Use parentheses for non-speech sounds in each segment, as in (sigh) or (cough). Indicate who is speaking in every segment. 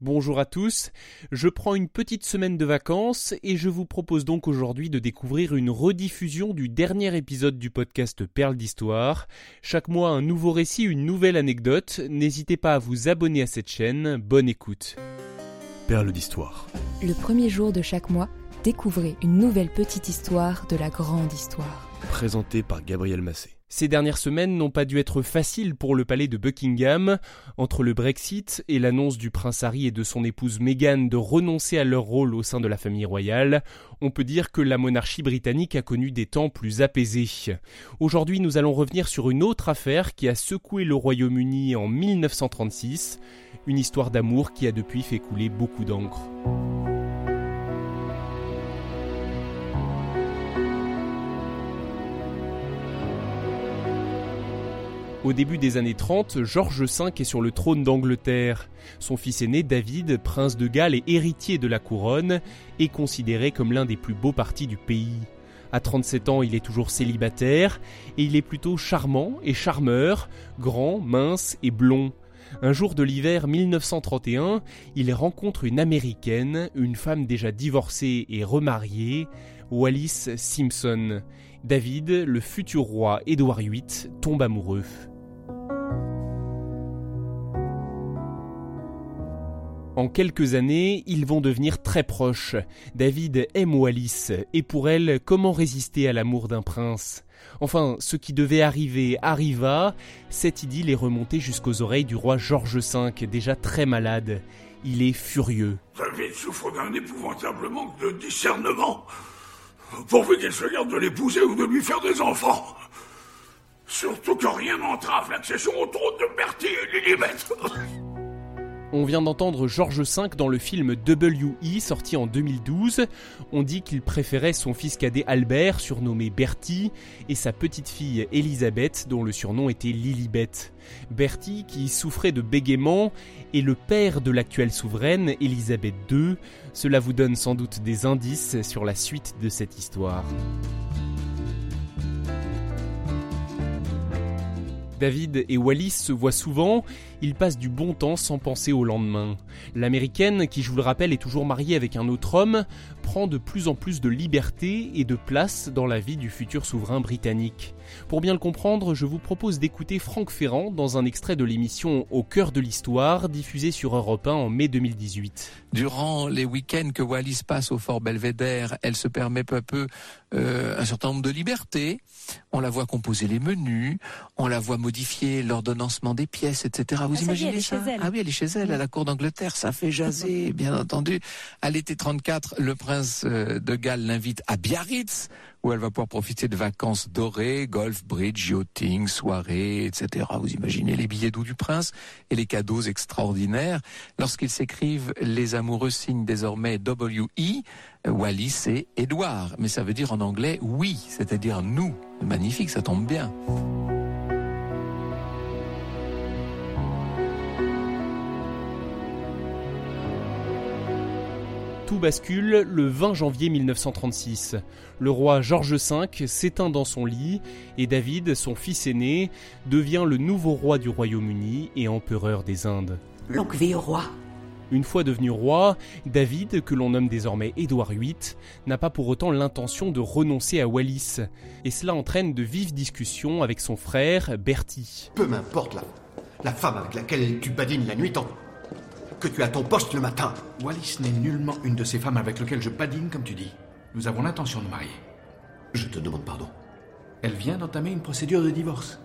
Speaker 1: Bonjour à tous, je prends une petite semaine de vacances et je vous propose donc aujourd'hui de découvrir une rediffusion du dernier épisode du podcast Perles d'Histoire. Chaque mois un nouveau récit, une nouvelle anecdote, n'hésitez pas à vous abonner à cette chaîne, bonne écoute.
Speaker 2: Perles d'Histoire.
Speaker 3: Le premier jour de chaque mois, découvrez une nouvelle petite histoire de la grande histoire.
Speaker 2: Présenté par Gabriel Massé.
Speaker 1: Ces dernières semaines n'ont pas dû être faciles pour le palais de Buckingham. Entre le Brexit et l'annonce du prince Harry et de son épouse Meghan de renoncer à leur rôle au sein de la famille royale, on peut dire que la monarchie britannique a connu des temps plus apaisés. Aujourd'hui, nous allons revenir sur une autre affaire qui a secoué le Royaume-Uni en 1936, une histoire d'amour qui a depuis fait couler beaucoup d'encre. Au début des années 30, George V est sur le trône d'Angleterre. Son fils aîné, David, prince de Galles et héritier de la couronne, est considéré comme l'un des plus beaux partis du pays. À 37 ans, il est toujours célibataire, et il est plutôt charmant et charmeur, grand, mince et blond. Un jour de l'hiver 1931, il rencontre une américaine, une femme déjà divorcée et remariée, Wallis Simpson. David, le futur roi Édouard VIII, tombe amoureux. En quelques années, ils vont devenir très proches. David aime Wallis, et pour elle, comment résister à l'amour d'un prince? Enfin, ce qui devait arriver arriva, cette idylle est remontée jusqu'aux oreilles du roi George V, déjà très malade. Il est furieux.
Speaker 4: David souffre d'un épouvantable manque de discernement. Pourvu qu'il se garde de l'épouser ou de lui faire des enfants. Surtout que rien n'entrave l'accession au trône de Bertie et Lilibet. (laughs)
Speaker 1: On vient d'entendre George V dans le film W.E. sorti en 2012. On dit qu'il préférait son fils cadet Albert, surnommé Bertie, et sa petite fille Elisabeth, dont le surnom était Lilibet. Bertie, qui souffrait de bégaiement, est le père de l'actuelle souveraine, Elisabeth II. Cela vous donne sans doute des indices sur la suite de cette histoire. David et Wallis se voient souvent, ils passent du bon temps sans penser au lendemain. L'américaine, qui je vous le rappelle est toujours mariée avec un autre homme, prend de plus en plus de liberté et de place dans la vie du futur souverain britannique. Pour bien le comprendre, je vous propose d'écouter Franck Ferrand dans un extrait de l'émission Au cœur de l'histoire, diffusée sur Europe 1 en mai 2018.
Speaker 5: Durant les week-ends que Wallis passe au Fort Belvédère, elle se permet peu à peu euh, un certain nombre de libertés. On la voit composer les menus, on la voit modifier l'ordonnancement des pièces, etc. Vous
Speaker 6: Ah, ça
Speaker 5: imaginez
Speaker 6: elle est
Speaker 5: ça
Speaker 6: chez elle.
Speaker 5: Ah oui, elle est chez elle, à la cour d'Angleterre. Ça fait jaser, (laughs) bien entendu. À l'été 34, le prince euh, de Galles l'invite à Biarritz, où elle va pouvoir profiter de vacances dorées, golf, bridge, yachting, soirées, etc. Vous imaginez les billets doux du prince et les cadeaux extraordinaires. Lorsqu'ils s'écrivent, les amoureux signent désormais W.E., Wallis et Édouard. Mais ça veut dire en anglais oui, c'est-à-dire nous. Magnifique, ça tombe bien.
Speaker 1: Tout bascule le 20 janvier 1936. Le roi George V s'éteint dans son lit et David, son fils aîné, devient le nouveau roi du Royaume-Uni et empereur des Indes.
Speaker 6: Longue vie au roi.
Speaker 1: Une fois devenu roi, David, que l'on nomme désormais Édouard VIII, n'a pas pour autant l'intention de renoncer à Wallis, et cela entraîne de vives discussions avec son frère Bertie.
Speaker 7: Peu m'importe la, la femme avec laquelle tu badines la nuit tant que tu as ton poste le matin.
Speaker 8: Wallis n'est nullement une de ces femmes avec lesquelles je badine, comme tu dis. Nous avons l'intention de nous marier.
Speaker 7: Je te demande pardon.
Speaker 8: Elle vient d'entamer une procédure de divorce.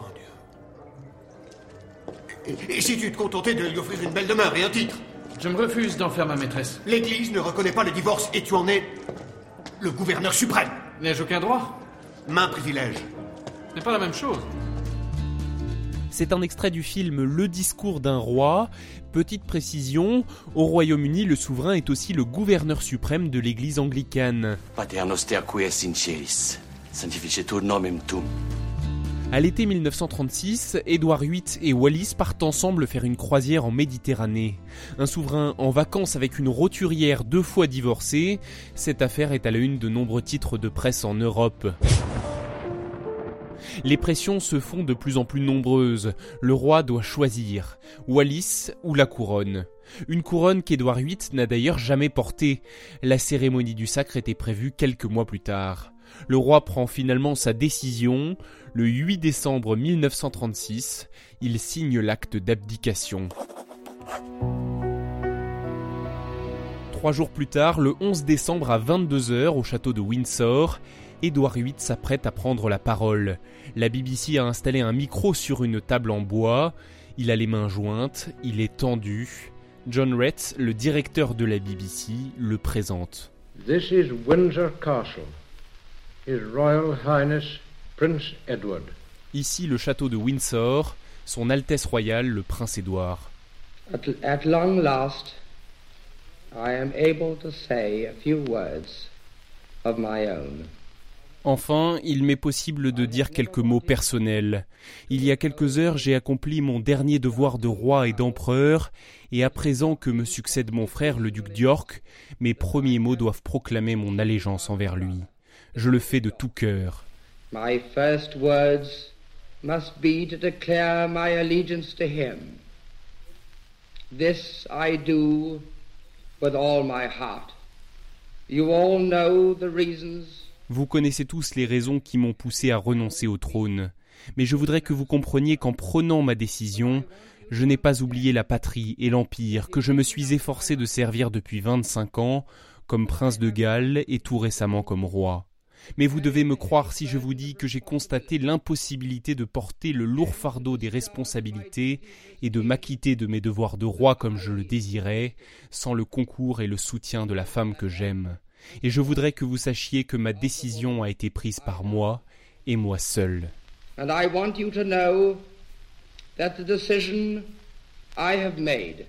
Speaker 7: Oh Dieu. Et, et si tu te contentais de lui offrir une belle demeure et un titre?
Speaker 8: Je me refuse d'en faire ma maîtresse.
Speaker 7: L'Église ne reconnaît pas le divorce et tu en es le gouverneur suprême.
Speaker 8: N'ai-je aucun droit?
Speaker 7: Main privilège.
Speaker 8: Ce n'est pas la même chose.
Speaker 1: C'est un extrait du film Le discours d'un roi. Petite précision, au Royaume-Uni, le souverain est aussi le gouverneur suprême de l'église anglicane. À l'été 1936, Édouard VIII et Wallis partent ensemble faire une croisière en Méditerranée. Un souverain en vacances avec une roturière deux fois divorcée, cette affaire est à la une de nombreux titres de presse en Europe. Les pressions se font de plus en plus nombreuses. Le roi doit choisir Wallis ou la couronne. Une couronne qu'Édouard VIII n'a d'ailleurs jamais portée. La cérémonie du sacre était prévue quelques mois plus tard. Le roi prend finalement sa décision. Le 8 décembre 1936, il signe l'acte d'abdication. Trois jours plus tard, le 11 décembre à 22h au château de Windsor, Édouard VIII s'apprête à prendre la parole. La BBC a installé un micro sur une table en bois. Il a les mains jointes, il est tendu. John Rett, le directeur de la BBC, le présente.
Speaker 9: This is Windsor Castle. His Royal Highness Prince Edward.
Speaker 1: Ici le château de Windsor, Son Altesse Royale le Prince Édouard.
Speaker 10: At, at long last, I am able to say a few words of my own.
Speaker 1: Enfin, il m'est possible de dire quelques mots personnels. Il y a quelques heures, j'ai accompli mon dernier devoir de roi et d'empereur, et à présent que me succède mon frère, le duc d'York, mes premiers mots doivent proclamer mon allégeance envers lui. Je le fais de tout cœur.
Speaker 10: My first words must be to declare my allegiance to him. This I do with all my heart. You all know the reasons
Speaker 1: Vous connaissez tous les raisons qui m'ont poussé à renoncer au trône, mais je voudrais que vous compreniez qu'en prenant ma décision, je n'ai pas oublié la patrie et l'empire que je me suis efforcé de servir depuis 25 ans comme prince de Galles et tout récemment comme roi. Mais vous devez me croire si je vous dis que j'ai constaté l'impossibilité de porter le lourd fardeau des responsabilités et de m'acquitter de mes devoirs de roi comme je le désirais, sans le concours et le soutien de la femme que j'aime. Et je voudrais que vous sachiez que ma décision a été prise par moi et moi seul.
Speaker 10: And I want you to know that the decision I have made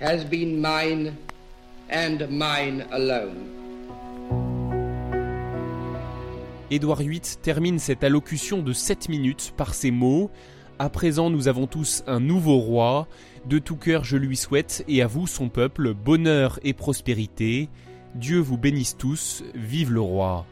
Speaker 10: has been mine and mine alone.
Speaker 1: Édouard VIII termine cette allocution de 7 minutes par ces mots À présent, nous avons tous un nouveau roi. De tout cœur, je lui souhaite, et à vous, son peuple, bonheur et prospérité. Dieu vous bénisse tous, vive le roi.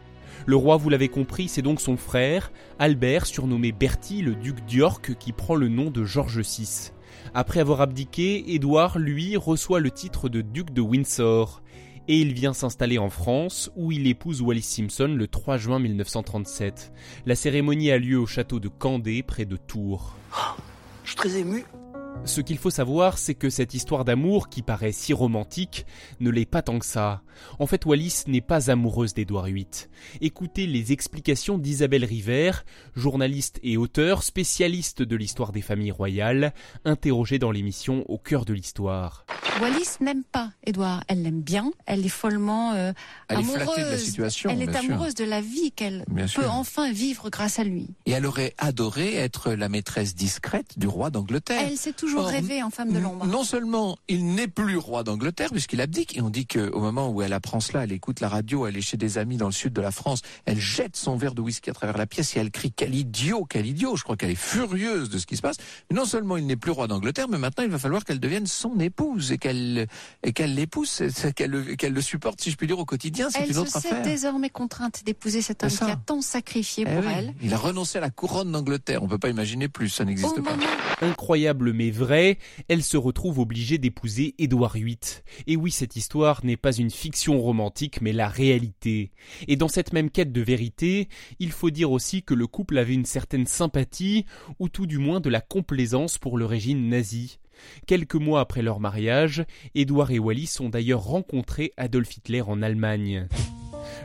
Speaker 1: Le roi, vous l'avez compris, c'est donc son frère, Albert, surnommé Bertie, le duc d'York, qui prend le nom de George VI. Après avoir abdiqué, Édouard, lui, reçoit le titre de duc de Windsor et il vient s'installer en France où il épouse Wallis Simpson le 3 juin 1937. La cérémonie a lieu au château de Candé près de Tours.
Speaker 6: Je suis très ému.
Speaker 1: Ce qu'il faut savoir, c'est que cette histoire d'amour, qui paraît si romantique, ne l'est pas tant que ça. En fait, Wallis n'est pas amoureuse d'Édouard VIII. Écoutez les explications d'Isabelle River, journaliste et auteur, spécialiste de l'histoire des familles royales, interrogée dans l'émission Au cœur de l'histoire.
Speaker 11: Wallis n'aime pas Édouard. Elle l'aime bien. Elle est follement euh,
Speaker 5: Elle est
Speaker 11: amoureuse.
Speaker 5: flattée de la situation,
Speaker 11: Elle est
Speaker 5: sûr.
Speaker 11: amoureuse de la vie qu'elle peut
Speaker 5: sûr.
Speaker 11: enfin vivre grâce à lui.
Speaker 5: Et elle aurait adoré être la maîtresse discrète du roi d'Angleterre.
Speaker 11: Elle s'est toujours
Speaker 5: Or,
Speaker 11: rêvée en femme de l'ombre.
Speaker 5: Non seulement il n'est plus roi d'Angleterre puisqu'il abdique, et on dit qu'au moment où elle apprend cela, elle écoute la radio, elle est chez des amis dans le sud de la France, elle jette son verre de whisky à travers la pièce et elle crie quel idiot, quel idiot. Je crois qu'elle est furieuse de ce qui se passe. Mais non seulement il n'est plus roi d'Angleterre, mais maintenant il va falloir qu'elle devienne son épouse et qu'elle et qu'elle l'épouse, qu'elle le, qu'elle le supporte, si je puis dire, au quotidien. C'est
Speaker 11: Elle
Speaker 5: une
Speaker 11: se
Speaker 5: autre
Speaker 11: sait
Speaker 5: affaire.
Speaker 11: désormais contrainte d'épouser cet homme qui a tant sacrifié
Speaker 5: Eh
Speaker 11: pour
Speaker 5: oui,
Speaker 11: elle.
Speaker 5: Il a renoncé à la couronne d'Angleterre. On peut pas imaginer plus, ça n'existe pas.
Speaker 11: moment
Speaker 1: Incroyable mais vrai, elle se retrouve obligée d'épouser Édouard VIII. Et oui, cette histoire n'est pas une fiction romantique, mais la réalité. Et dans cette même quête de vérité, il faut dire aussi que le couple avait une certaine sympathie, ou tout du moins de la complaisance pour le régime nazi. Quelques mois après leur mariage, Édouard et Wallis ont d'ailleurs rencontré Adolf Hitler en Allemagne.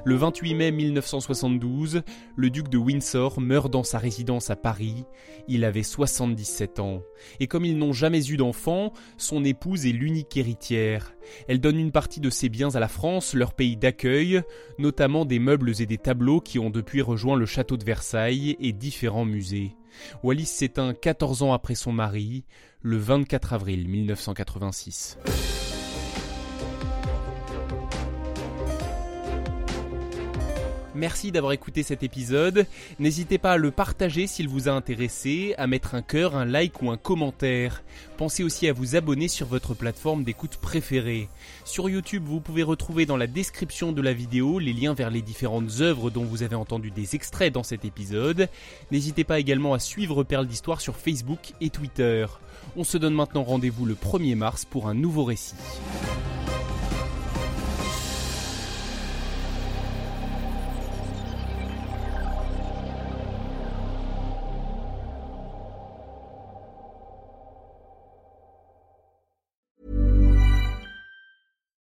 Speaker 1: Le 28 mai 1972, le duc de Windsor meurt dans sa résidence à Paris. Il avait 77 ans. Et comme ils n'ont jamais eu d'enfant, son épouse est l'unique héritière. Elle donne une partie de ses biens à la France, leur pays d'accueil, notamment des meubles et des tableaux qui ont depuis rejoint le château de Versailles et différents musées. Wallis s'éteint 14 ans après son mari, le 24 avril 1986. Merci d'avoir écouté cet épisode. N'hésitez pas à le partager s'il vous a intéressé, à mettre un cœur, un like ou un commentaire. Pensez aussi à vous abonner sur votre plateforme d'écoute préférée. Sur YouTube, vous pouvez retrouver dans la description de la vidéo les liens vers les différentes œuvres dont vous avez entendu des extraits dans cet épisode. N'hésitez pas également à suivre Perle d'Histoire sur Facebook et Twitter. On se donne maintenant rendez-vous le 1er mars pour un nouveau récit.